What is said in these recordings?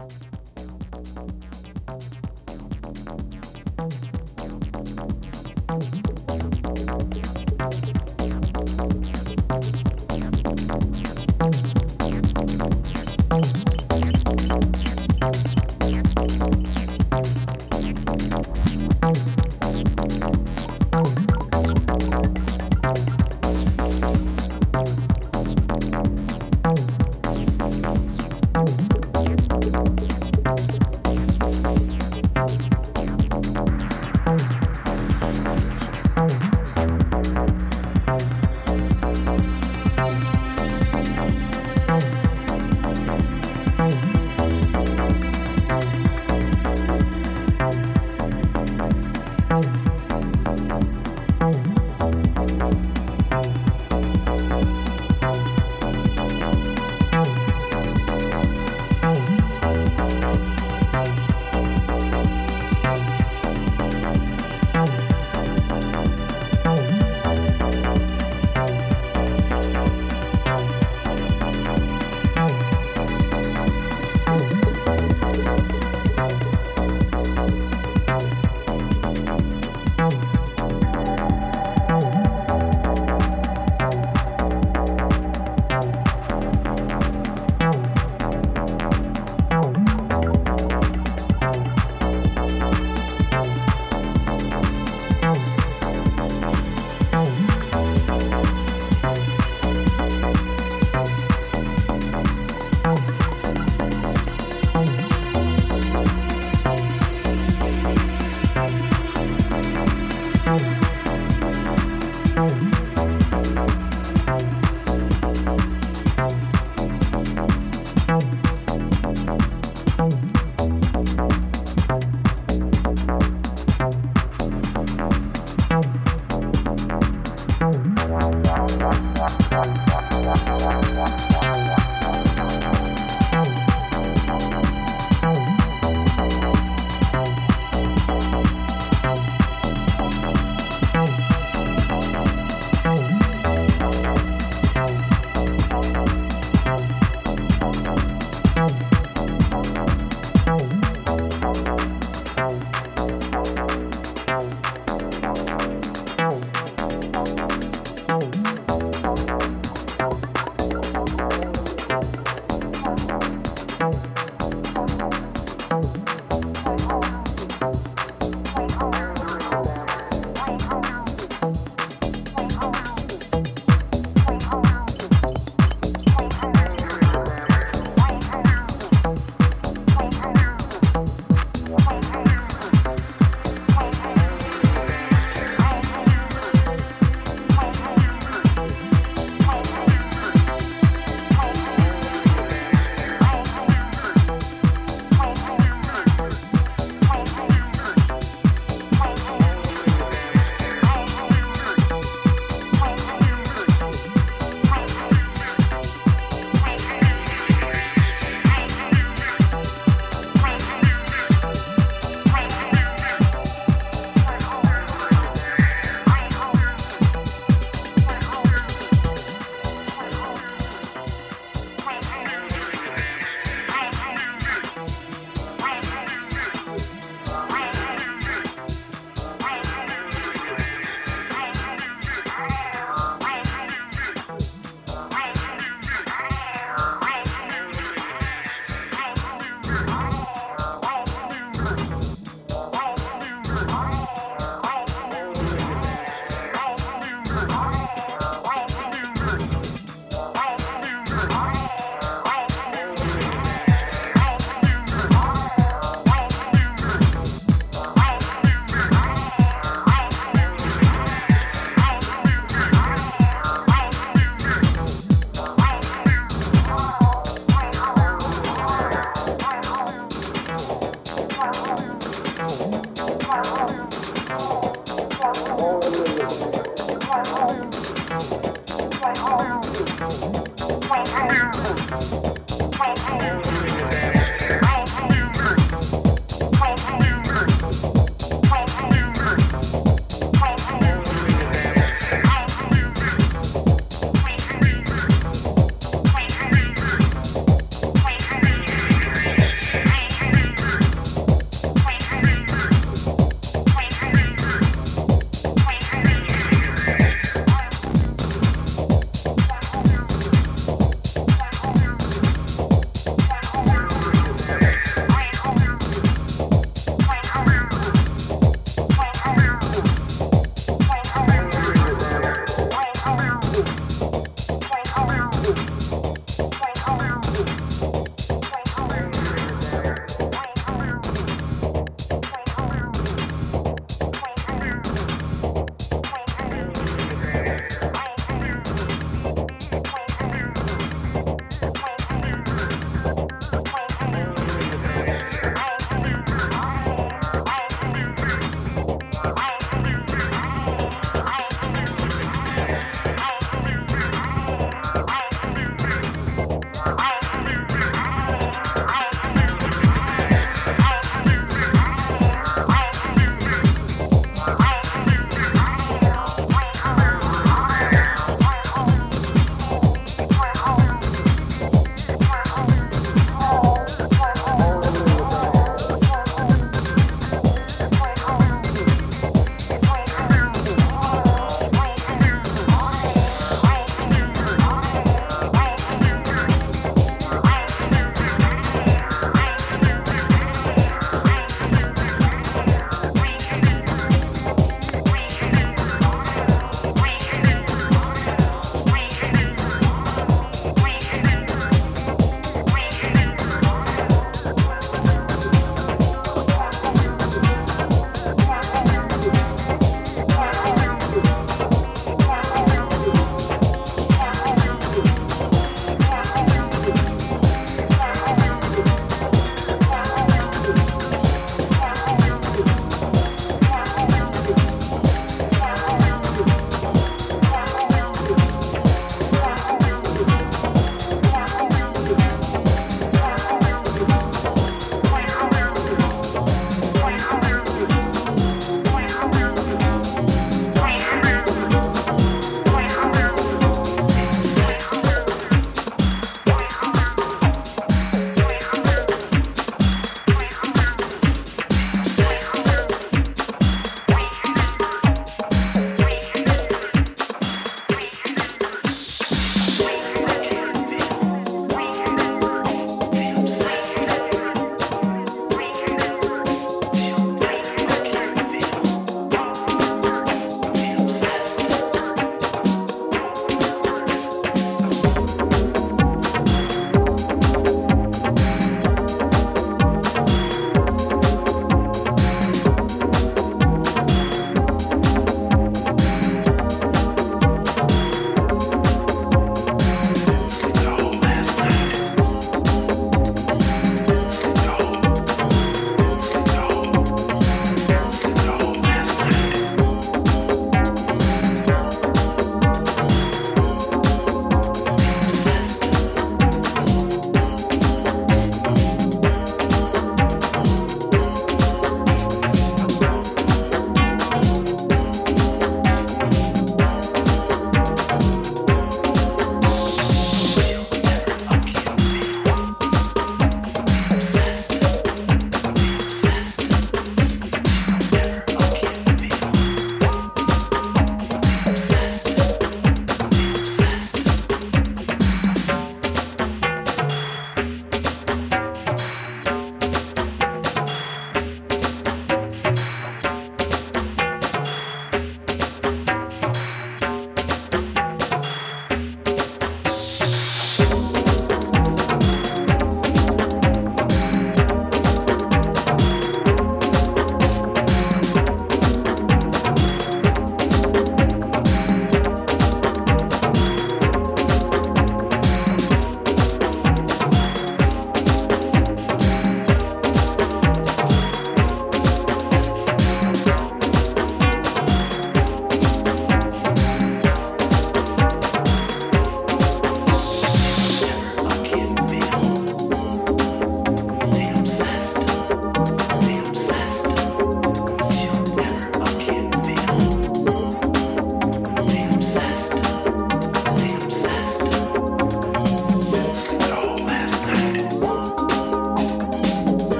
Música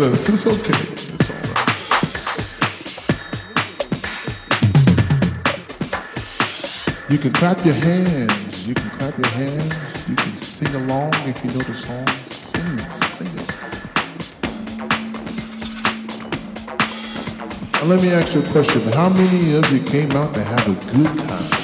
Us. It's okay. You can clap your hands. You can clap your hands. You can sing along if you know the song. Sing, it, sing it. Let me ask you a question. How many of you came out to have a good time?